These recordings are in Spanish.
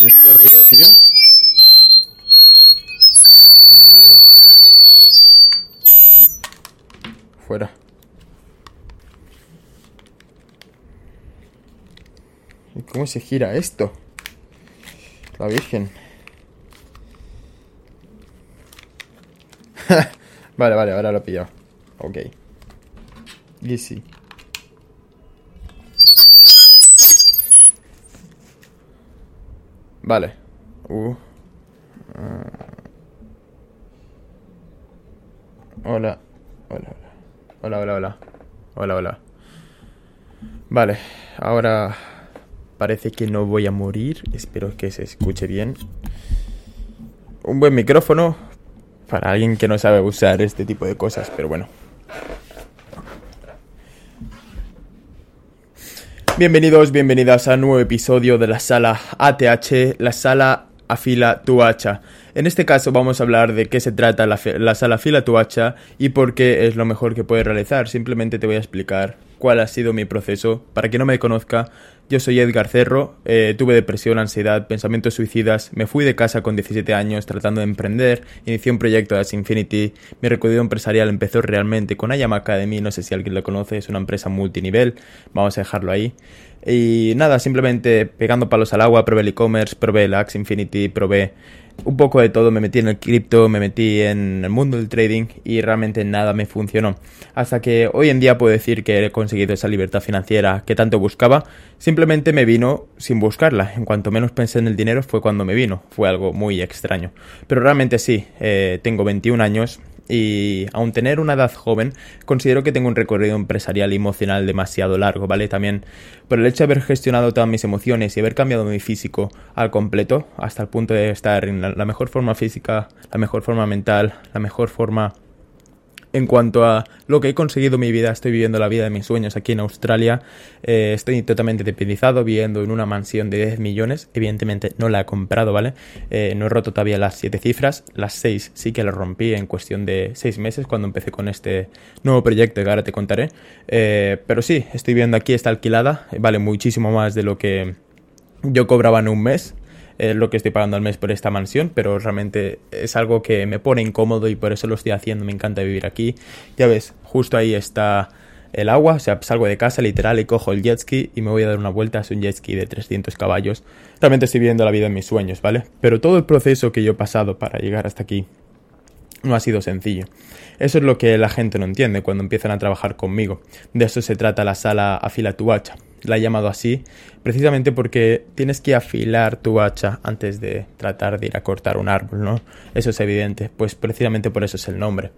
¿Y este ruido, tío? Mierda. Fuera. ¿Y cómo se gira esto? La Virgen. vale, vale, ahora lo he pillado. Ok. Easy. Vale. Uh. Ah. Hola. Hola, hola. Hola, hola, hola. Hola, hola. Vale, ahora parece que no voy a morir. Espero que se escuche bien. Un buen micrófono para alguien que no sabe usar este tipo de cosas, pero bueno. Bienvenidos, bienvenidas a un nuevo episodio de la sala ATH, la sala Afila tu hacha. En este caso vamos a hablar de qué se trata la, la, sala Afila tu hacha y por qué es lo mejor que puedes realizar. Simplemente te voy a explicar cuál ha sido mi proceso. Para quien no me conozca, yo soy Edgar Cerro, eh, tuve depresión, ansiedad, pensamientos suicidas, me fui de casa con 17 años tratando de emprender, inicié un proyecto de As Infinity, mi recorrido empresarial empezó realmente con Ayama Academy, no sé si alguien lo conoce, es una empresa multinivel, vamos a dejarlo ahí. Y nada, simplemente pegando palos al agua, probé el e-commerce, probé el Axe Infinity, probé un poco de todo, me metí en el cripto, me metí en el mundo del trading y realmente nada me funcionó. Hasta que hoy en día puedo decir que he conseguido esa libertad financiera que tanto buscaba, simplemente me vino sin buscarla. En cuanto menos pensé en el dinero fue cuando me vino, fue algo muy extraño. Pero realmente sí, eh, tengo 21 años, y aun tener una edad joven, considero que tengo un recorrido empresarial y emocional demasiado largo, ¿vale? También por el hecho de haber gestionado todas mis emociones y haber cambiado mi físico al completo, hasta el punto de estar en la mejor forma física, la mejor forma mental, la mejor forma en cuanto a lo que he conseguido en mi vida, estoy viviendo la vida de mis sueños aquí en Australia. Eh, estoy totalmente dependizado, viviendo en una mansión de 10 millones. Evidentemente no la he comprado, ¿vale? Eh, no he roto todavía las 7 cifras. Las 6 sí que las rompí en cuestión de 6 meses cuando empecé con este nuevo proyecto que ahora te contaré. Eh, pero sí, estoy viendo aquí, está alquilada. Vale muchísimo más de lo que yo cobraba en un mes lo que estoy pagando al mes por esta mansión, pero realmente es algo que me pone incómodo y por eso lo estoy haciendo, me encanta vivir aquí. Ya ves, justo ahí está el agua, o sea, salgo de casa literal y cojo el jet ski y me voy a dar una vuelta, es un jet ski de 300 caballos. Realmente estoy viviendo la vida en mis sueños, ¿vale? Pero todo el proceso que yo he pasado para llegar hasta aquí no ha sido sencillo. Eso es lo que la gente no entiende cuando empiezan a trabajar conmigo. De eso se trata la sala Afila tu hacha. La he llamado así precisamente porque tienes que afilar tu hacha antes de tratar de ir a cortar un árbol, ¿no? Eso es evidente, pues precisamente por eso es el nombre.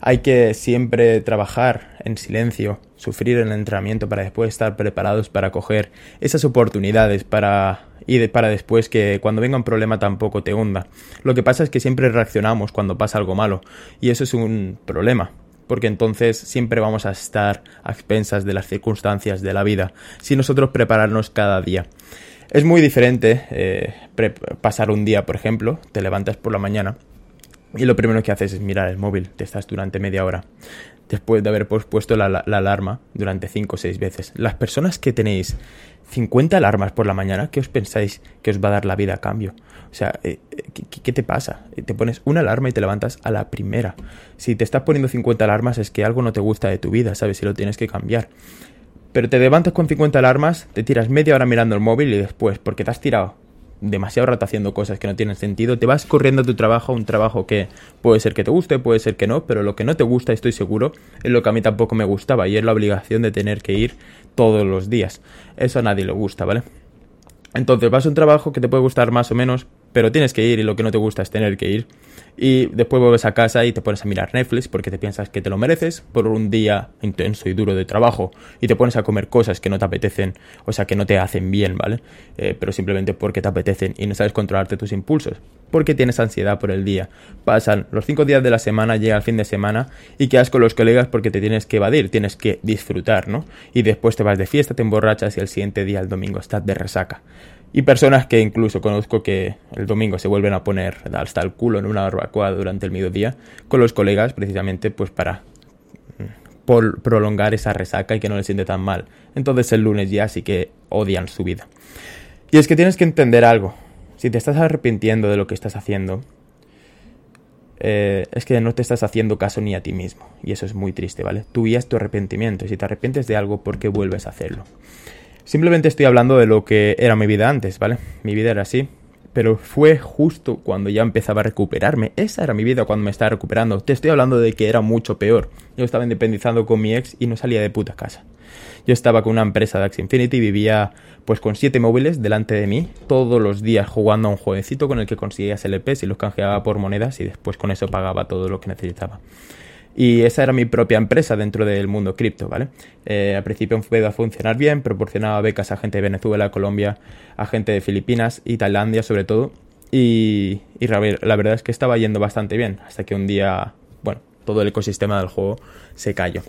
Hay que siempre trabajar en silencio, sufrir el entrenamiento para después estar preparados para coger esas oportunidades para y para después que cuando venga un problema tampoco te hunda. Lo que pasa es que siempre reaccionamos cuando pasa algo malo y eso es un problema porque entonces siempre vamos a estar a expensas de las circunstancias de la vida, si nosotros prepararnos cada día. Es muy diferente eh, pasar un día, por ejemplo, te levantas por la mañana y lo primero que haces es mirar el móvil, te estás durante media hora, después de haber puesto la, la alarma durante 5 o 6 veces. Las personas que tenéis 50 alarmas por la mañana, ¿qué os pensáis que os va a dar la vida a cambio? O sea, eh, eh, ¿qué, te pasa? Te pones una alarma y te levantas a la primera. Si te estás poniendo 50 alarmas es que algo no te gusta de tu vida, ¿sabes? Si lo tienes que cambiar. Pero te levantas con 50 alarmas, te tiras media hora mirando el móvil y después, porque te has tirado demasiado rato haciendo cosas que no tienen sentido, te vas corriendo a tu trabajo, un trabajo que puede ser que te guste, puede ser que no, pero lo que no te gusta, estoy seguro, es lo que a mí tampoco me gustaba y es la obligación de tener que ir todos los días. Eso a nadie le gusta, ¿vale? Entonces vas a un trabajo que te puede gustar más o menos, pero tienes que ir y lo que no te gusta es tener que ir. Y después vuelves a casa y te pones a mirar Netflix porque te piensas que te lo mereces por un día intenso y duro de trabajo y te pones a comer cosas que no te apetecen, o sea, que no te hacen bien, ¿vale? Eh, pero simplemente porque te apetecen y no sabes controlarte tus impulsos, porque tienes ansiedad por el día. Pasan los cinco días de la semana, llega el fin de semana y quedas con los colegas porque te tienes que evadir, tienes que disfrutar, ¿no? Y después te vas de fiesta, te emborrachas y el siguiente día, el domingo, estás de resaca. Y personas que incluso conozco que el domingo se vuelven a poner hasta el culo en una barbacoa durante el mediodía con los colegas precisamente pues para mm, prolongar esa resaca y que no les siente tan mal. Entonces el lunes ya sí que odian su vida. Y es que tienes que entender algo. Si te estás arrepintiendo de lo que estás haciendo, eh, es que no te estás haciendo caso ni a ti mismo. Y eso es muy triste, ¿vale? Tú guías tu arrepentimiento. Si te arrepientes de algo, ¿por qué vuelves a hacerlo? Simplemente estoy hablando de lo que era mi vida antes, ¿vale? Mi vida era así. Pero fue justo cuando ya empezaba a recuperarme. Esa era mi vida cuando me estaba recuperando. Te estoy hablando de que era mucho peor. Yo estaba independizando con mi ex y no salía de puta casa. Yo estaba con una empresa de Axie Infinity, vivía pues con siete móviles delante de mí, todos los días jugando a un jueguecito con el que conseguía SLPs y los canjeaba por monedas y después con eso pagaba todo lo que necesitaba. Y esa era mi propia empresa dentro del mundo cripto, ¿vale? Eh, al principio fue a funcionar bien, proporcionaba becas a gente de Venezuela, Colombia, a gente de Filipinas y Tailandia sobre todo. Y, y la verdad es que estaba yendo bastante bien, hasta que un día, bueno, todo el ecosistema del juego se cayó.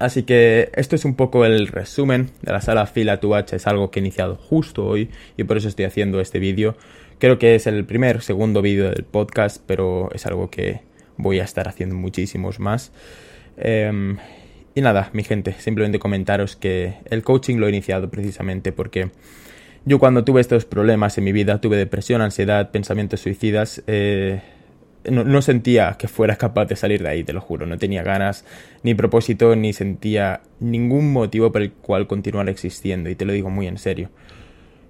Así que esto es un poco el resumen de la sala Fila H. Es algo que he iniciado justo hoy y por eso estoy haciendo este vídeo. Creo que es el primer, segundo vídeo del podcast, pero es algo que voy a estar haciendo muchísimos más. Em, y nada, mi gente, simplemente comentaros que el coaching lo he iniciado precisamente porque yo cuando tuve estos problemas en mi vida, tuve depresión, ansiedad, pensamientos suicidas, eh, no, sentía que fuera capaz de salir de ahí, te lo juro. No tenía ganas, ni propósito, ni sentía ningún motivo por el cual continuar existiendo. Y te lo digo muy en serio.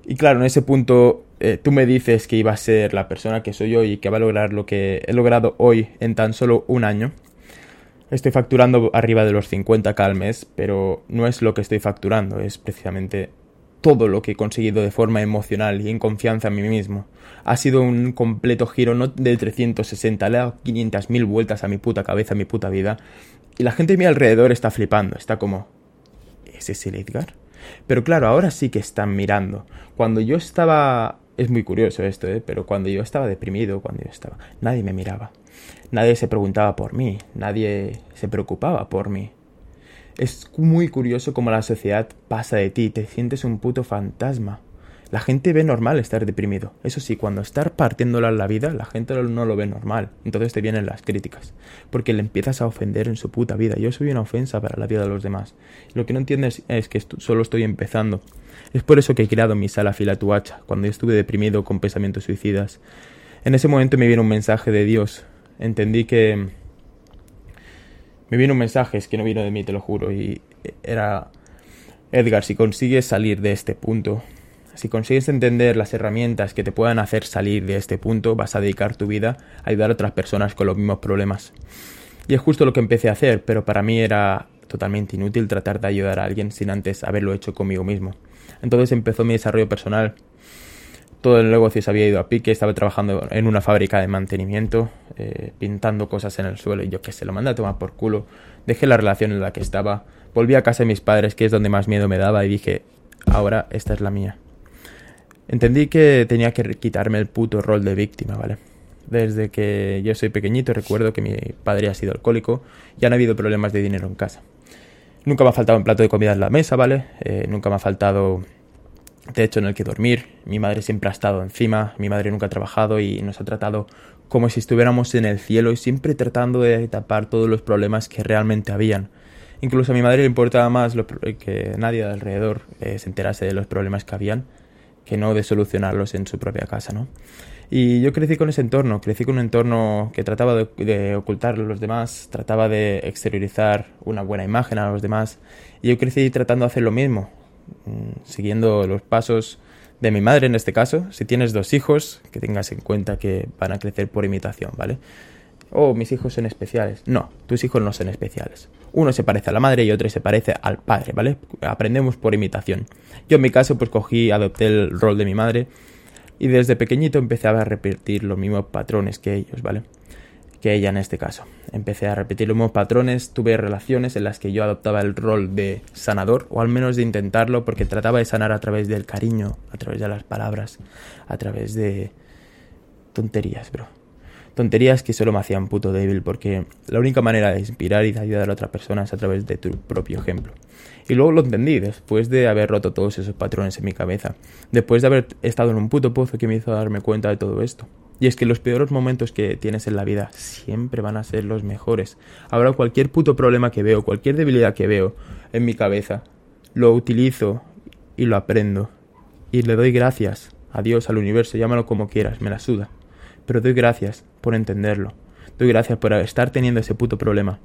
Y claro, en ese punto eh, tú me dices que iba a ser la persona que soy hoy y que va a lograr lo que he logrado hoy en tan solo un año. Estoy facturando arriba de los 50k al mes, pero no es lo que estoy facturando, es precisamente todo lo que he conseguido de forma emocional y en confianza en mí mismo. Ha sido un completo giro, no de 360, le he dado 500.000 vueltas a mi puta cabeza, a mi puta vida. Y la gente a mi alrededor está flipando, está como... ¿Es ese el Edgar? Pero claro, ahora sí que están mirando. Cuando yo estaba... Es muy curioso esto, ¿eh? Pero cuando yo estaba deprimido, cuando yo estaba... Nadie me miraba. Nadie se preguntaba por mí. Nadie se preocupaba por mí. Es muy curioso cómo la sociedad pasa de ti, te sientes un puto fantasma. La gente ve normal estar deprimido. Eso sí, cuando estar partiéndola la vida, la gente no lo ve normal. Entonces te vienen las críticas. Porque le empiezas a ofender en su puta vida. Yo soy una ofensa para la vida de los demás. Lo que no entiendes es que solo estoy empezando. Es por eso que he creado mi sala filatuacha, cuando yo estuve deprimido con pensamientos suicidas. En ese momento me vino un mensaje de Dios. Entendí que me vino un mensaje, es que no vino de mí, te lo juro, y era, Edgar, si consigues salir de este punto, si consigues entender las herramientas que te puedan hacer salir de este punto, vas a dedicar tu vida a ayudar a otras personas con los mismos problemas. Y es justo lo que empecé a hacer, pero para mí era totalmente inútil tratar de ayudar a alguien sin antes haberlo hecho conmigo mismo. Entonces empezó mi desarrollo personal todo el negocio se había ido a pique, estaba trabajando en una fábrica de mantenimiento, eh, pintando cosas en el suelo y yo que se lo mandé a tomar por culo. Dejé la relación en la que estaba, volví a casa de mis padres, que es donde más miedo me daba, y dije, ahora esta es la mía. Entendí que tenía que quitarme el puto rol de víctima, ¿vale? Desde que yo soy pequeñito recuerdo que mi padre ha sido alcohólico y han habido problemas de dinero en casa. Nunca me ha faltado un plato de comida en la mesa, ¿vale? Eh, nunca me ha faltado techo en el que dormir. Mi madre siempre ha estado encima, mi madre nunca ha trabajado y nos ha tratado como si estuviéramos en el cielo y siempre tratando de tapar todos los problemas que realmente habían. Incluso a mi madre le importaba más que nadie de alrededor eh, se enterase de los problemas que habían que no de solucionarlos en su propia casa, ¿no? Y yo crecí con ese entorno, crecí con un entorno que trataba de, de, ocultar a los demás, trataba de exteriorizar una buena imagen a los demás, y yo crecí tratando de hacer lo mismo, Mm, siguiendo los pasos de mi madre en este caso. Si tienes dos hijos, que tengas en cuenta que van a crecer por imitación, ¿vale? Oh, mis hijos son especiales. No, tus hijos no son especiales. Uno se parece a la madre y otro se parece al padre, ¿vale? Aprendemos por imitación. Yo en mi caso pues cogí, adopté el rol de mi madre y desde pequeñito empecé a repetir los mismos patrones que ellos, ¿vale? que ella en este caso. Empecé a repetir los mismos patrones, tuve relaciones en las que yo adoptaba el rol de sanador, o al menos de intentarlo, porque trataba de sanar a través del cariño, a través de las palabras, a través de tonterías, bro. Tonterías que solo me hacían puto débil porque la única manera de inspirar y de ayudar a otra persona es a través de tu propio ejemplo. Y luego lo entendí después de haber roto todos esos patrones en mi cabeza, después de haber estado en un puto pozo que me hizo darme cuenta de todo esto. Y es que los peores momentos que tienes en la vida siempre van a ser los mejores. Ahora cualquier puto problema que veo, cualquier debilidad que veo en mi cabeza, lo utilizo y lo aprendo. Y le doy gracias a Dios, al universo, llámalo como quieras, me la suda. Pero doy gracias por entenderlo. Doy gracias por estar teniendo ese puto problema.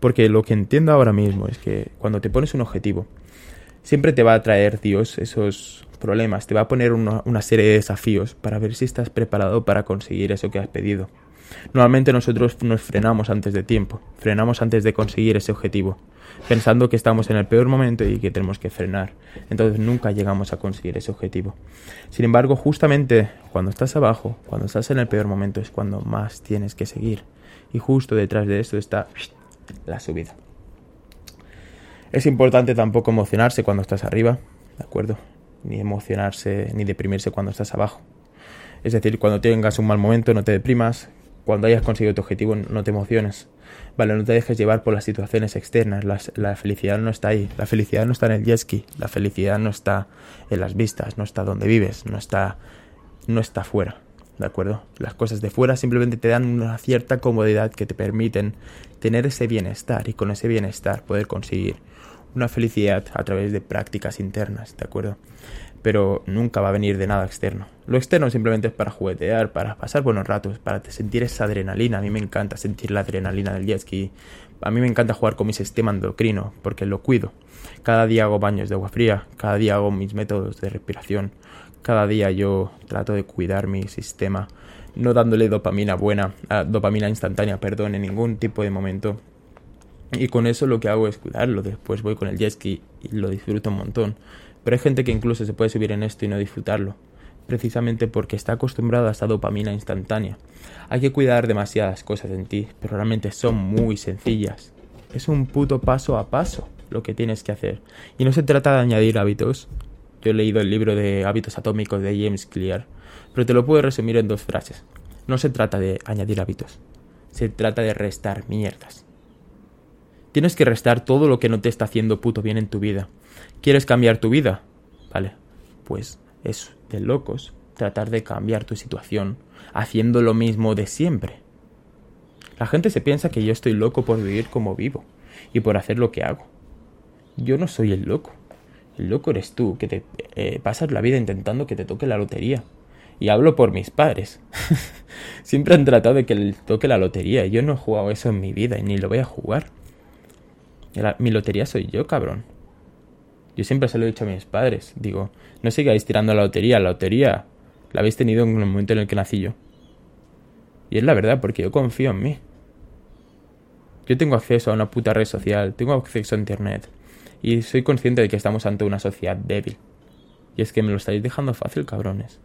Porque lo que entiendo ahora mismo es que cuando te pones un objetivo, siempre te va a traer Dios esos problemas, te va a poner una, serie de desafíos para ver si estás preparado para conseguir eso que has pedido. Normalmente nosotros nos frenamos antes de tiempo, frenamos antes de conseguir ese objetivo, pensando que estamos en el peor momento y que tenemos que frenar. Entonces nunca llegamos a conseguir ese objetivo. Sin embargo, justamente cuando estás abajo, cuando estás en el peor momento es cuando más tienes que seguir. Y justo detrás de eso está la subida. Es importante tampoco emocionarse cuando estás arriba, ¿de acuerdo? Ni emocionarse ni deprimirse cuando estás abajo. Es decir, cuando tengas un mal momento no te deprimas, cuando hayas conseguido tu objetivo no te emociones. Vale, no te dejes llevar por las situaciones externas, la, felicidad no está ahí, la felicidad no está en el jet ski, la felicidad no está en las vistas, no está donde vives, no está, no está fuera. ¿de acuerdo? Las cosas de fuera simplemente te dan una cierta comodidad que te permiten tener ese bienestar y con ese bienestar poder conseguir una felicidad a través de prácticas internas, ¿de acuerdo? Pero nunca va a venir de nada externo. Lo externo simplemente es para juguetear, para pasar buenos ratos, para sentir esa adrenalina. A mí me encanta sentir la adrenalina del jet ski. A mí me encanta jugar con mi sistema endocrino porque lo cuido. Cada día hago baños de agua fría, cada día hago mis métodos de respiración, cada día yo trato de cuidar mi sistema, no dándole dopamina buena, ah, dopamina instantánea, perdón, en ningún tipo de momento. Y con eso lo que hago es cuidarlo. Después voy con el jet ski y lo disfruto un montón. Pero hay gente que incluso se puede subir en esto y no disfrutarlo. Precisamente porque está acostumbrada a esta dopamina instantánea. Hay que cuidar demasiadas cosas en ti, pero realmente son muy sencillas. Es un puto paso a paso lo que tienes que hacer. Y no se trata de añadir hábitos, yo he leído el libro de hábitos atómicos de James Clear, pero te lo puedo resumir en dos frases. No se trata de añadir hábitos, se trata de restar mierdas. Tienes que restar todo lo que no te está haciendo puto bien en tu vida. ¿Quieres cambiar tu vida? Vale, pues es de locos tratar de cambiar tu situación haciendo lo mismo de siempre. La gente se piensa que yo estoy loco por vivir como vivo y por hacer lo que hago. Yo no soy el loco. El loco eres tú, que te eh, pasas la vida intentando que te toque la lotería. Y hablo por mis padres. Siempre han tratado de que le toque la lotería. Yo no he jugado eso en mi vida y ni lo voy a jugar. mi lotería soy yo, cabrón. Yo siempre se lo he dicho a mis padres. Digo, no sigáis tirando la lotería. La lotería la habéis tenido en el momento en el que nací yo. Y es la verdad, porque yo confío en mí. Yo tengo acceso a una puta red social, tengo acceso a internet, y soy consciente de que estamos ante una sociedad débil. Y es que me lo estáis dejando fácil, cabrones.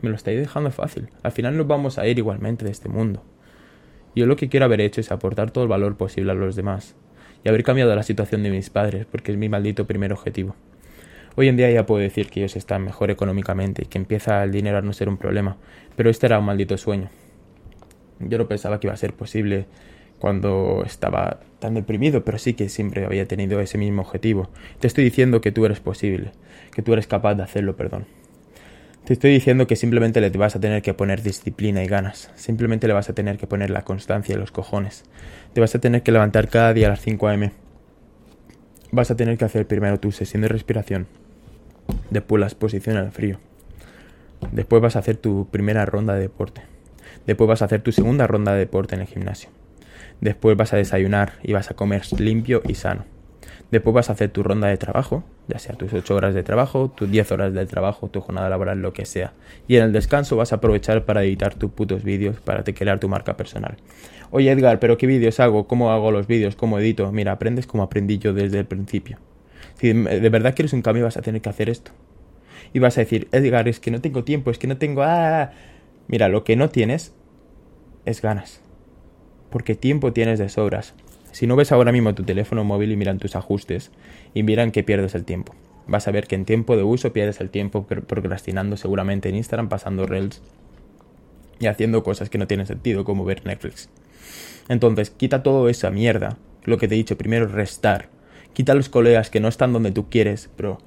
Me lo estáis dejando fácil. Al final nos vamos a ir igualmente de este mundo. Yo lo que quiero haber hecho es aportar todo el valor posible a los demás y haber cambiado la situación de mis padres, porque es mi maldito primer objetivo. Hoy en día ya puedo decir que ellos están mejor económicamente y que empieza el dinero a no ser un problema, pero este era un maldito sueño. Yo no pensaba que iba a ser posible cuando estaba tan deprimido, pero sí que siempre había tenido ese mismo objetivo. Te estoy diciendo que tú eres posible, que tú eres capaz de hacerlo, perdón. Te estoy diciendo que simplemente le vas a tener que poner disciplina y ganas. Simplemente le vas a tener que poner la constancia y los cojones. Te vas a tener que levantar cada día a las 5 am. Vas a tener que hacer primero tu sesión de respiración. Después la exposición al frío. Después vas a hacer tu primera ronda de deporte. Después vas a hacer tu segunda ronda de deporte en el gimnasio. Después vas a desayunar y vas a comer limpio y sano. Después vas a hacer tu ronda de trabajo, ya sea tus 8 horas de trabajo, tus 10 horas de trabajo, tu jornada laboral, lo que sea. Y en el descanso vas a aprovechar para editar tus putos vídeos, para te crear tu marca personal. Oye Edgar, ¿pero qué vídeos hago? ¿Cómo hago los vídeos? ¿Cómo edito? Mira, aprendes como aprendí yo desde el principio. Si de verdad quieres un cambio vas a tener que hacer esto. Y vas a decir, Edgar, es que no tengo tiempo, es que no tengo... Ah, mira, lo que no tienes es ganas porque tiempo tienes de sobras. Si no ves ahora mismo tu teléfono móvil y miran tus ajustes y miran que pierdes el tiempo. Vas a ver que en tiempo de uso pierdes el tiempo procrastinando seguramente en Instagram, pasando reels. y haciendo cosas que no tienen sentido, como ver Netflix. Entonces, quita toda esa mierda. Lo que te he dicho, primero restar. Quita a los colegas que no están donde tú quieres, pero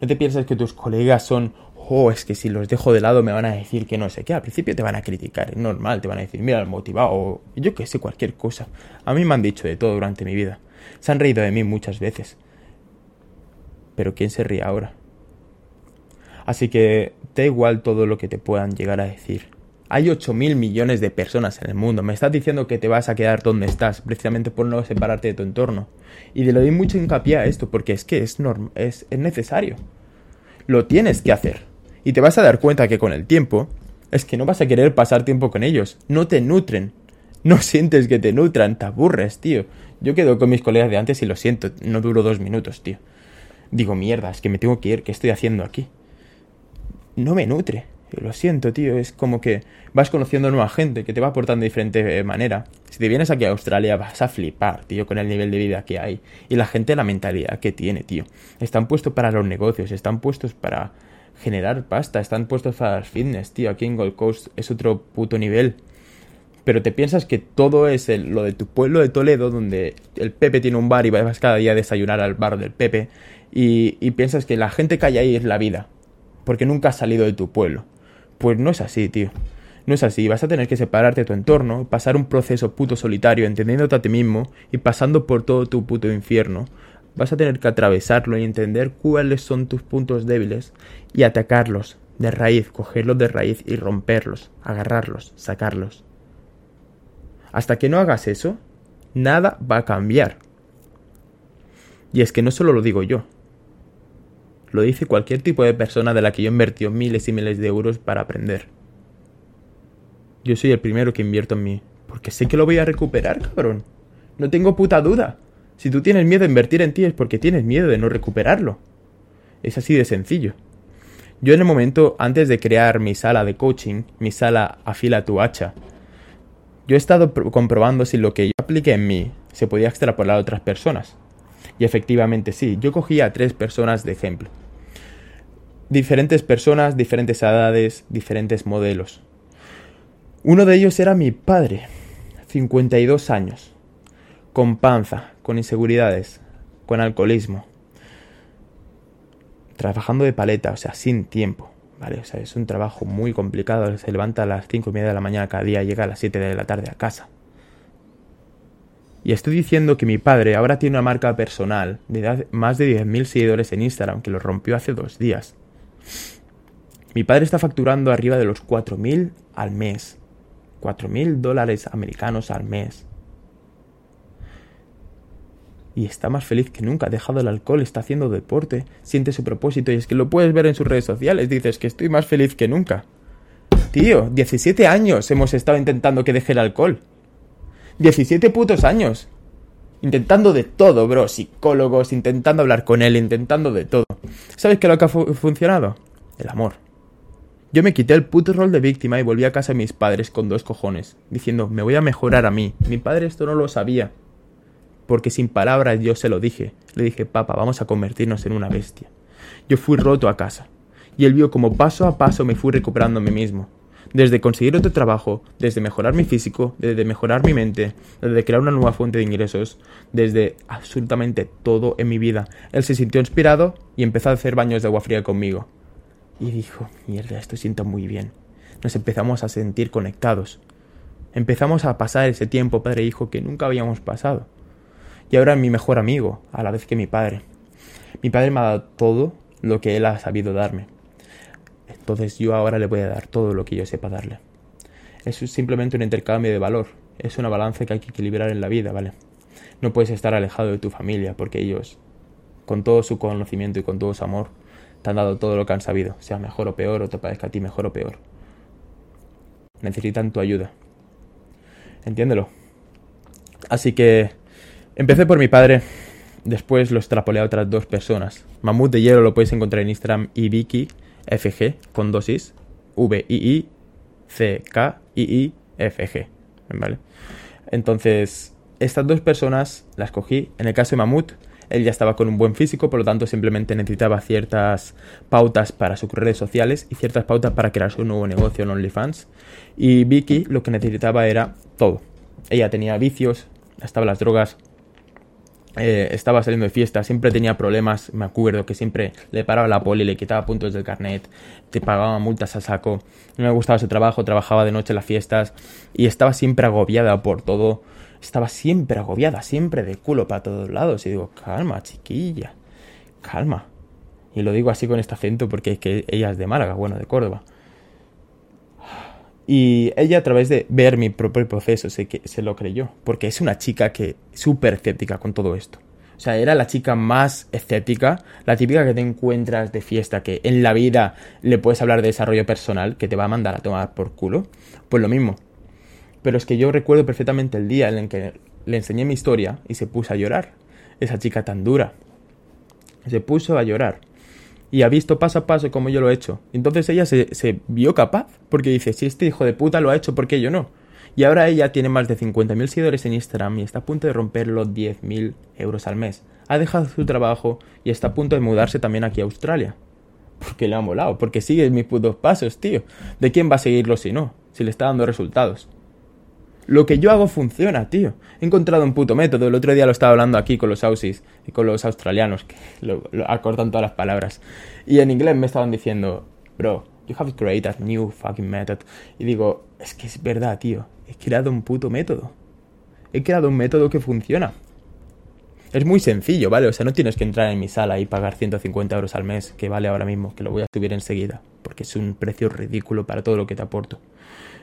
no te pienses que tus colegas son, oh, es que si los dejo de lado me van a decir que no sé qué. Al principio te van a criticar, es normal, te van a decir, mira, el motivado, o yo que sé, cualquier cosa. A mí me han dicho de todo durante mi vida. Se han reído de mí muchas veces. Pero ¿quién se ríe ahora? Así que da igual todo lo que te puedan llegar a decir. Hay 8 mil millones de personas en el mundo. Me estás diciendo que te vas a quedar donde estás, precisamente por no separarte de tu entorno. Y le doy mucho hincapié a esto, porque es que es, es, es necesario. Lo tienes que hacer. Y te vas a dar cuenta que con el tiempo, es que no vas a querer pasar tiempo con ellos. No te nutren. No sientes que te nutran, te aburres, tío. Yo quedo con mis colegas de antes y lo siento, no duro dos minutos, tío. Digo, mierda, es que me tengo que ir, ¿qué estoy haciendo aquí? No me nutre lo siento, tío, es como que vas conociendo nueva gente que te va aportando de diferente eh, manera. Si te vienes aquí a Australia vas a flipar, tío, con el nivel de vida que hay. Y la gente, la mentalidad que tiene, tío. Están puestos para los negocios, están puestos para generar pasta, están puestos para el fitness, tío. Aquí en Gold Coast es otro puto nivel. Pero te piensas que todo es lo de tu pueblo de Toledo, donde el Pepe tiene un bar y vas cada día a desayunar al bar del Pepe, y, y piensas que la gente que hay ahí es la vida, porque nunca has salido de tu pueblo. Pues no es así, tío. No es así, vas a tener que separarte de tu entorno, pasar un proceso puto solitario, entendiéndote a ti mismo y pasando por todo tu puto infierno. Vas a tener que atravesarlo y entender cuáles son tus puntos débiles y atacarlos de raíz, cogerlos de raíz y romperlos, agarrarlos, sacarlos. Hasta que no hagas eso, nada va a cambiar. Y es que no solo lo digo yo, lo dice cualquier tipo de persona de la que yo invertido miles y miles de euros para aprender. Yo soy el primero que invierto en mí, porque sé que lo voy a recuperar, cabrón. No tengo puta duda. Si tú tienes miedo de invertir en ti es porque tienes miedo de no recuperarlo. Es así de sencillo. Yo en el momento, antes de crear mi sala de coaching, mi sala afila tu hacha, yo he estado comprobando si lo que yo apliqué en mí se podía extrapolar a otras personas. Y efectivamente sí, yo cogía a tres personas de ejemplo diferentes personas, diferentes edades, diferentes modelos. Uno de ellos era mi padre, 52 años, con panza, con inseguridades, con alcoholismo, trabajando de paleta, o sea, sin tiempo. ¿Vale? O sea, es un trabajo muy complicado. Se levanta a las 5 y media de la mañana cada día, llega a las 7 de la tarde a casa. Y estoy diciendo que mi padre ahora tiene una marca personal de más de 10.000 seguidores en Instagram, que lo rompió hace dos días. Mi padre está facturando arriba de los 4.000 al mes. 4.000 dólares americanos al mes. Y está más feliz que nunca, ha dejado el alcohol, está haciendo deporte, siente su propósito y es que lo puedes ver en sus redes sociales, dices que estoy más feliz que nunca. Tío, 17 años hemos estado intentando que deje el alcohol. 17 putos años. Intentando de todo, bro. Psicólogos, intentando hablar con él, intentando de todo. ¿Sabes qué es lo que ha funcionado? El amor. Yo me quité el puto rol de víctima y volví a casa de mis padres con dos cojones, diciendo, me voy a mejorar a mí. Mi padre esto no lo sabía. Porque sin palabras yo se lo dije. Le dije, papá, vamos a convertirnos en una bestia. Yo fui roto a casa. Y él vio como paso a paso me fui recuperando a mí mismo desde conseguir otro trabajo, desde mejorar mi físico, desde mejorar mi mente, desde crear una nueva fuente de ingresos, desde absolutamente todo en mi vida. Él se sintió inspirado y empezó a hacer baños de agua fría conmigo. Y dijo, mierda, esto siento muy bien. Nos empezamos a sentir conectados. Empezamos a pasar ese tiempo padre e hijo que nunca habíamos pasado. Y ahora mi mejor amigo, a la vez que mi padre. Mi padre me ha dado todo lo que él ha sabido darme. Entonces yo ahora le voy a dar todo lo que yo sepa darle. Es simplemente un intercambio de valor. Es una balanza que hay que equilibrar en la vida, ¿vale? No puedes estar alejado de tu familia porque ellos, con todo su conocimiento y con todo su amor, te han dado todo lo que han sabido, sea mejor o peor, o te parezca a ti mejor o peor. Necesitan tu ayuda. Entiéndelo. Así que empecé por mi padre, después lo extrapolé a otras dos personas. Mamut de Hielo lo puedes encontrar en Instagram y Vicky FG con dosis V I I C K I I F G, ¿vale? Entonces, estas dos personas las cogí. En el caso de Mamut, Él ya estaba con un buen físico, por lo tanto simplemente necesitaba ciertas pautas para sus redes sociales y ciertas pautas para crear su nuevo negocio en OnlyFans. Y Vicky lo que necesitaba era todo. Ella tenía vicios, estaba las drogas, eh, estaba saliendo de fiesta, siempre tenía problemas, me acuerdo que siempre le paraba la poli, le quitaba puntos del carnet, te pagaba multas a saco, no me gustaba su trabajo, trabajaba de noche en las fiestas y estaba siempre agobiada por todo, estaba siempre agobiada, siempre de culo para todos lados y digo, calma chiquilla, calma. Y lo digo así con este acento porque es que ella es de Málaga, bueno, de Córdoba. Y ella a través de ver mi propio proceso se, que, se lo creyó, porque es una chica que súper escéptica con todo esto. O sea, era la chica más escéptica, la típica que te encuentras de fiesta, que en la vida le puedes hablar de desarrollo personal, que te va a mandar a tomar por culo. Pues lo mismo. Pero es que yo recuerdo perfectamente el día en el que le enseñé mi historia y se puso a llorar. Esa chica tan dura. Se puso a llorar y ha visto paso a paso cómo yo lo he hecho. Entonces ella se, vio capaz, porque dice, si este hijo de puta lo ha hecho, ¿por qué yo no? Y ahora ella tiene más de 50.000 seguidores en Instagram y está a punto de romper los 10.000 euros al mes. Ha dejado su trabajo y está a punto de mudarse también aquí a Australia. Porque le ha molado, porque sigue mis putos pasos, tío. ¿De quién va a seguirlo si no? Si le está dando resultados. Lo que yo hago funciona, tío. He encontrado un puto método. El otro día lo estaba hablando aquí con los aussies y con los australianos, que lo, acortan todas las palabras. Y en inglés me estaban diciendo, bro, you have created a new fucking method. Y digo, es que es verdad, tío. He creado un puto método. He creado un método que funciona. Es muy sencillo, ¿vale? O sea, no tienes que entrar en mi sala y pagar 150 euros al mes, que vale ahora mismo, que lo voy a subir enseguida, porque es un precio ridículo para todo lo que te aporto.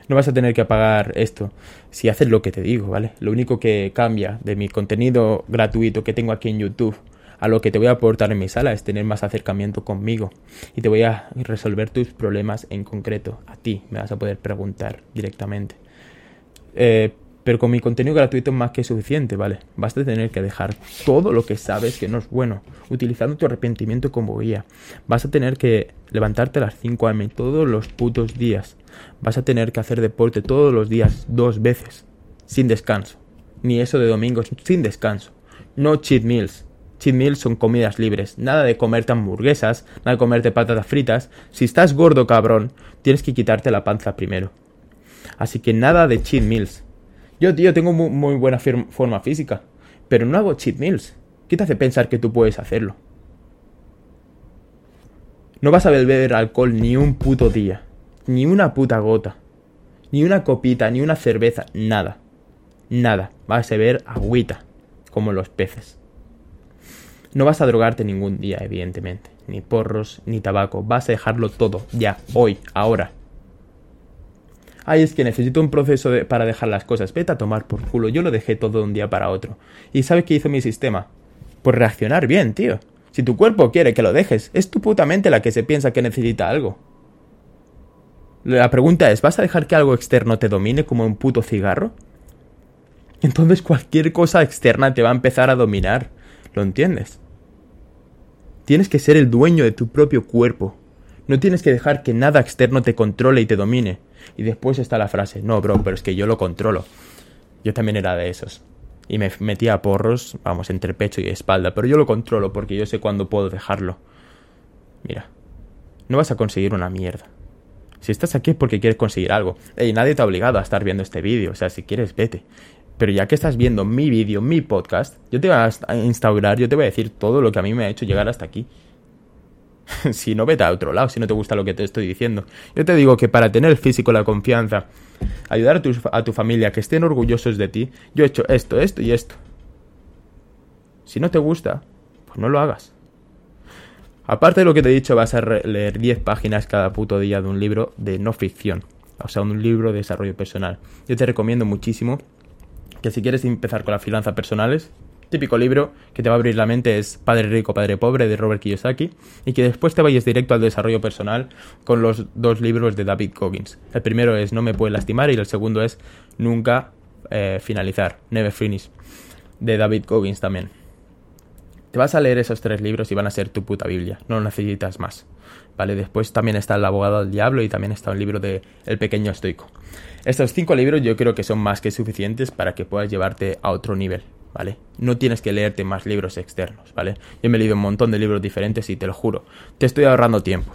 No vas a tener que pagar esto si haces lo que te digo, ¿vale? Lo único que cambia de mi contenido gratuito que tengo aquí en YouTube a lo que te voy a aportar en mi sala es tener más acercamiento conmigo y te voy a resolver tus problemas en concreto. A ti me vas a poder preguntar directamente. Eh, pero con mi contenido gratuito es más que suficiente, ¿vale? Vas a tener que dejar todo lo que sabes que no es bueno, utilizando tu arrepentimiento como guía. Vas a tener que levantarte a las 5 am todos los putos días. Vas a tener que hacer deporte todos los días, dos veces, sin descanso. Ni eso de domingos, sin descanso. No cheat meals. Cheat meals son comidas libres. Nada de comerte hamburguesas, nada de comerte patatas fritas. Si estás gordo, cabrón, tienes que quitarte la panza primero. Así que nada de cheat meals yo, tío, tengo muy, buena forma física, pero no hago cheat meals. ¿Qué te hace pensar que tú puedes hacerlo? No vas a beber alcohol ni un puto día, ni una puta gota, ni una copita, ni una cerveza, nada. Nada. Vas a beber agüita, como los peces. No vas a drogarte ningún día, evidentemente. Ni porros, ni tabaco. Vas a dejarlo todo, ya, hoy, ahora ay, es que necesito un proceso para dejar las cosas. Vete a tomar por culo. Yo lo dejé todo de un día para otro. ¿Y sabes qué hizo mi sistema? Pues reaccionar bien, tío. Si tu cuerpo quiere que lo dejes, es tu puta mente la que se piensa que necesita algo. La pregunta es, ¿vas a dejar que algo externo te domine como un puto cigarro? Entonces cualquier cosa externa te va a empezar a dominar. ¿Lo entiendes? Tienes que ser el dueño de tu propio cuerpo. No tienes que dejar que nada externo te controle y te domine. Y después está la frase, no, bro, pero es que yo lo controlo. Yo también era de esos. Y me metía porros, vamos, entre pecho y espalda, pero yo lo controlo porque yo sé cuándo puedo dejarlo. Mira, no vas a conseguir una mierda. Si estás aquí es porque quieres conseguir algo. Y nadie te ha obligado a estar viendo este vídeo, o sea, si quieres, vete. Pero ya que estás viendo mi vídeo, mi podcast, yo te voy a instaurar, yo te voy a decir todo lo que a mí me ha hecho llegar hasta aquí. si no, vete a otro lado, si no te gusta lo que te estoy diciendo. Yo te digo que para tener el físico, la confianza, ayudar a tu, a tu familia, que estén orgullosos de ti, yo he hecho esto, esto y esto. Si no te gusta, pues no lo hagas. Aparte de lo que te he dicho, vas a leer 10 páginas cada puto día de un libro de no ficción. O sea, un libro de desarrollo personal. Yo te recomiendo muchísimo que si quieres empezar con las finanzas personales, típico libro que te va a abrir la mente es Padre Rico, Padre Pobre de Robert Kiyosaki y que después te vayas directo al desarrollo personal con los dos libros de David Goggins. El primero es No me puede lastimar y el segundo es Nunca eh, finalizar, Never Finish, de David Goggins también. Te vas a leer esos tres libros y van a ser tu puta Biblia, no necesitas más. ¿Vale? Después también está El abogado del diablo y también está un libro de El pequeño estoico. Estos cinco libros yo creo que son más que suficientes para que puedas llevarte a otro nivel ¿vale? No tienes que leerte más libros externos, ¿vale? Yo me he leído un montón de libros diferentes y te lo juro, te estoy ahorrando tiempo.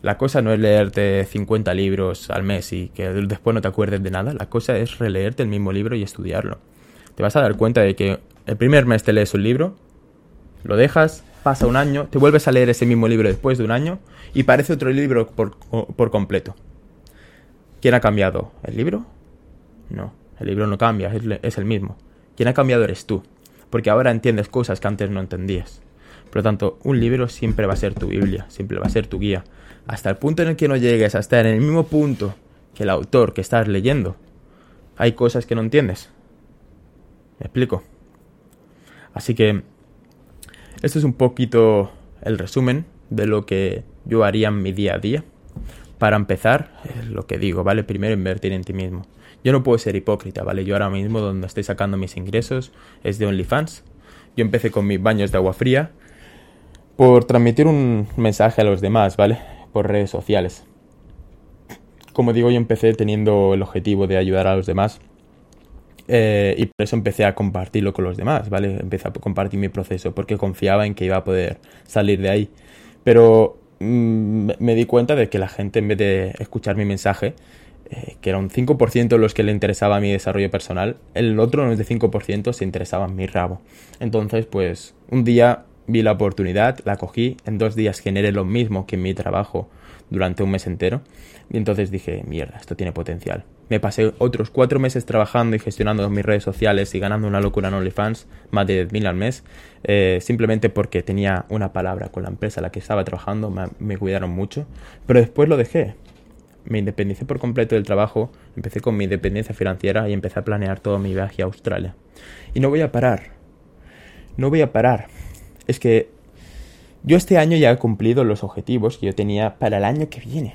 La cosa no es leerte 50 libros al mes y que después no te acuerdes de nada, la cosa es releerte el mismo libro y estudiarlo. Te vas a dar cuenta de que el primer mes te lees un libro, lo dejas, pasa un año, te vuelves a leer ese mismo libro después de un año y parece otro libro por, por completo. ¿Quién ha cambiado? ¿El libro? No, el libro no cambia, es, el mismo. Quien ha cambiado eres tú, porque ahora entiendes cosas que antes no entendías. Por lo tanto, un libro siempre va a ser tu Biblia, siempre va a ser tu guía. Hasta el punto en el que no llegues a estar en el mismo punto que el autor que estás leyendo, hay cosas que no entiendes. ¿Me explico? Así que esto es un poquito el resumen de lo que yo haría en mi día a día. Para empezar, lo que digo, ¿vale? Primero invertir en ti mismo. Yo no puedo ser hipócrita, ¿vale? Yo ahora mismo donde estoy sacando mis ingresos es de OnlyFans. Yo empecé con mis baños de agua fría por transmitir un mensaje a los demás, ¿vale? Por redes sociales. Como digo, yo empecé teniendo el objetivo de ayudar a los demás eh, y por eso empecé a compartirlo con los demás, ¿vale? Empecé a compartir mi proceso porque confiaba en que iba a poder salir de ahí. Pero mm, me di cuenta de que la gente en vez de escuchar mi mensaje eh, que era un 5% los que le interesaba mi desarrollo personal, el otro no es de 5% se interesaba en mi rabo. Entonces, pues un día vi la oportunidad, la cogí, en dos días generé lo mismo que en mi trabajo durante un mes entero y entonces dije, mierda, esto tiene potencial. Me pasé otros cuatro meses trabajando y gestionando mis redes sociales y ganando una locura en OnlyFans, más de 10.000 al mes, eh, simplemente porque tenía una palabra con la empresa a la que estaba trabajando, me cuidaron mucho, pero después lo dejé me independicé por completo del trabajo, empecé con mi independencia financiera y empecé a planear todo mi viaje a Australia. Y no voy a parar. No voy a parar. Es que yo este año ya he cumplido los objetivos que yo tenía para el año que viene.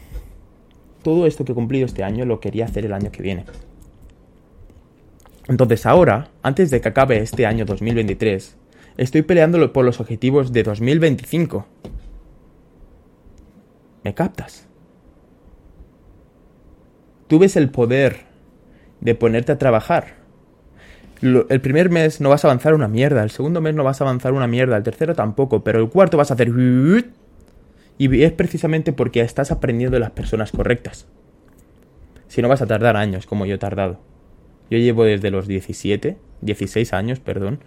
Todo esto que he cumplido este año lo quería hacer el año que viene. Entonces ahora, antes de que acabe este año 2023, estoy peleando por los objetivos de 2025. ¿Me captas? Tú ves el poder de ponerte a trabajar. el primer mes no vas a avanzar una mierda, el segundo mes no vas a avanzar una mierda, el tercero tampoco, pero el cuarto vas a hacer... Y es precisamente porque estás aprendiendo de las personas correctas. Si no vas a tardar años como yo he tardado. Yo llevo desde los 17, 16 años, perdón,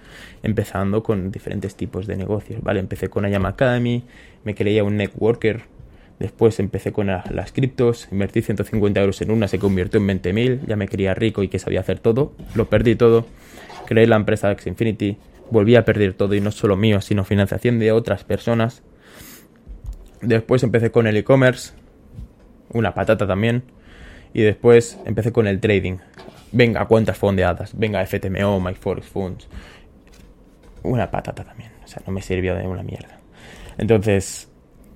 empezando con diferentes tipos de negocios, ¿vale? Empecé con Ayam Academy, me creía un networker, Después empecé con las criptos, invertí 150 euros en una, se convirtió en 20.000, ya me quería rico y que sabía hacer todo, lo perdí todo, creé la empresa Xinfinity, volví a perder todo y no solo mío, sino financiación de otras personas. Después empecé con el e-commerce, una patata también, y después empecé con el trading. Venga, cuentas fondeadas, venga, FTMO, MyForex Funds, una patata también, o sea, no me sirvió de una mierda. Entonces,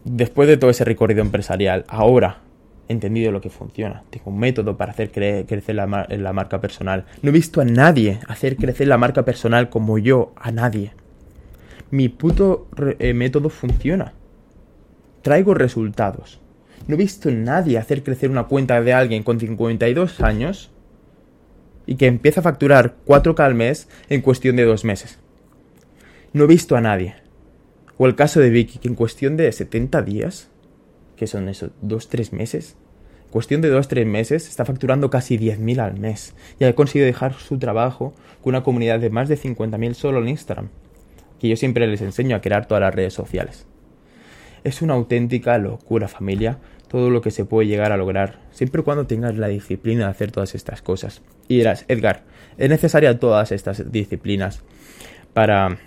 después de todo ese recorrido empresarial, ahora he entendido lo que funciona. Tengo un método para hacer crecer la, marca personal. No he visto a nadie hacer crecer la marca personal como yo, a nadie. Mi puto eh, método funciona. Traigo resultados. No he visto a nadie hacer crecer una cuenta de alguien con 52 años y que empieza a facturar 4K al mes en cuestión de dos meses. No he visto a nadie. O el caso de Vicky, que en cuestión de 70 días, que son esos, 2-3 meses, en cuestión de 2-3 meses está facturando casi 10.000 al mes y ha conseguido dejar su trabajo con una comunidad de más de 50.000 solo en Instagram, que yo siempre les enseño a crear todas las redes sociales. Es una auténtica locura familia todo lo que se puede llegar a lograr, siempre y cuando tengas la disciplina de hacer todas estas cosas. Y dirás, Edgar, ¿es necesaria todas estas disciplinas para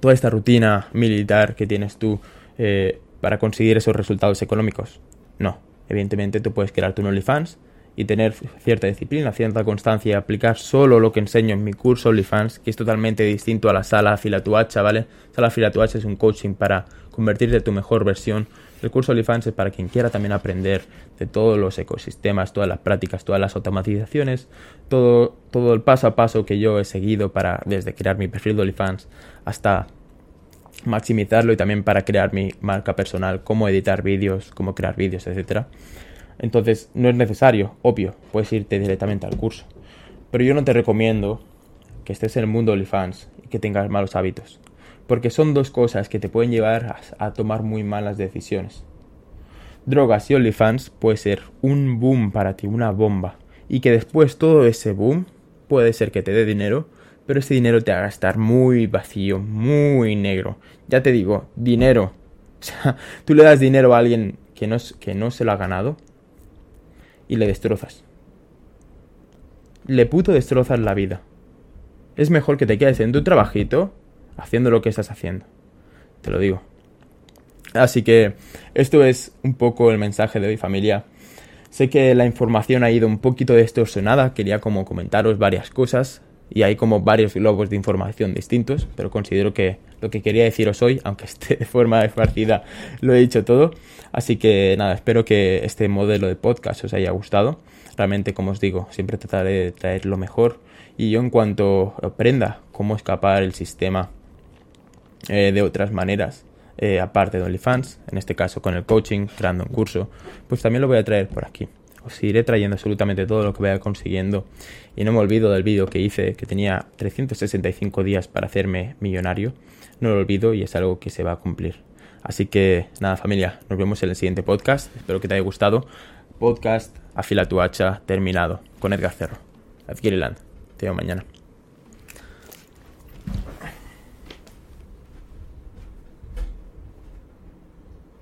toda esta rutina militar que tienes tú eh, para conseguir esos resultados económicos. No, evidentemente tú puedes crear tu OnlyFans y tener cierta disciplina, cierta constancia y aplicar solo lo que enseño en mi curso OnlyFans, que es totalmente distinto a la sala Fila tu hacha, ¿vale? Sala Fila tu hacha es un coaching para convertirte en tu mejor versión. El curso OnlyFans es para quien quiera también aprender de todos los ecosistemas, todas las prácticas, todas las automatizaciones, todo, todo el paso a paso que yo he seguido para desde crear mi perfil de OnlyFans hasta maximizarlo y también para crear mi marca personal, cómo editar vídeos, cómo crear vídeos, etcétera. Entonces, no es necesario, obvio, puedes irte directamente al curso. Pero yo no te recomiendo que estés en el mundo OnlyFans y que tengas malos hábitos. Porque son dos cosas que te pueden llevar a, tomar muy malas decisiones. Drogas y OnlyFans puede ser un boom para ti, una bomba. Y que después todo ese boom puede ser que te dé dinero, pero ese dinero te haga estar muy vacío, muy negro. Ya te digo, dinero. O sea, tú le das dinero a alguien que no, que no se lo ha ganado y le destrozas. Le puto destrozas la vida. Es mejor que te quedes en tu trabajito haciendo lo que estás haciendo. Te lo digo. Así que esto es un poco el mensaje de hoy familia. Sé que la información ha ido un poquito distorsionada, quería como comentaros varias cosas y hay como varios globos de información distintos, pero considero que lo que quería deciros hoy, aunque esté de forma esparcida, lo he dicho todo. Así que nada, espero que este modelo de podcast os haya gustado. Realmente, como os digo, siempre trataré de traer lo mejor y yo en cuanto aprenda cómo escapar el sistema eh, de otras maneras, eh, aparte de OnlyFans, en este caso con el coaching, creando un curso, pues también lo voy a traer por aquí. Os iré trayendo absolutamente todo lo que vaya consiguiendo. Y no me olvido del vídeo que hice, que tenía 365 días para hacerme millonario. No lo olvido y es algo que se va a cumplir. Así que nada familia, nos vemos en el siguiente podcast. Espero que te haya gustado. Podcast Afila tu hacha terminado con Edgar Cerro. Adquiere Te veo mañana.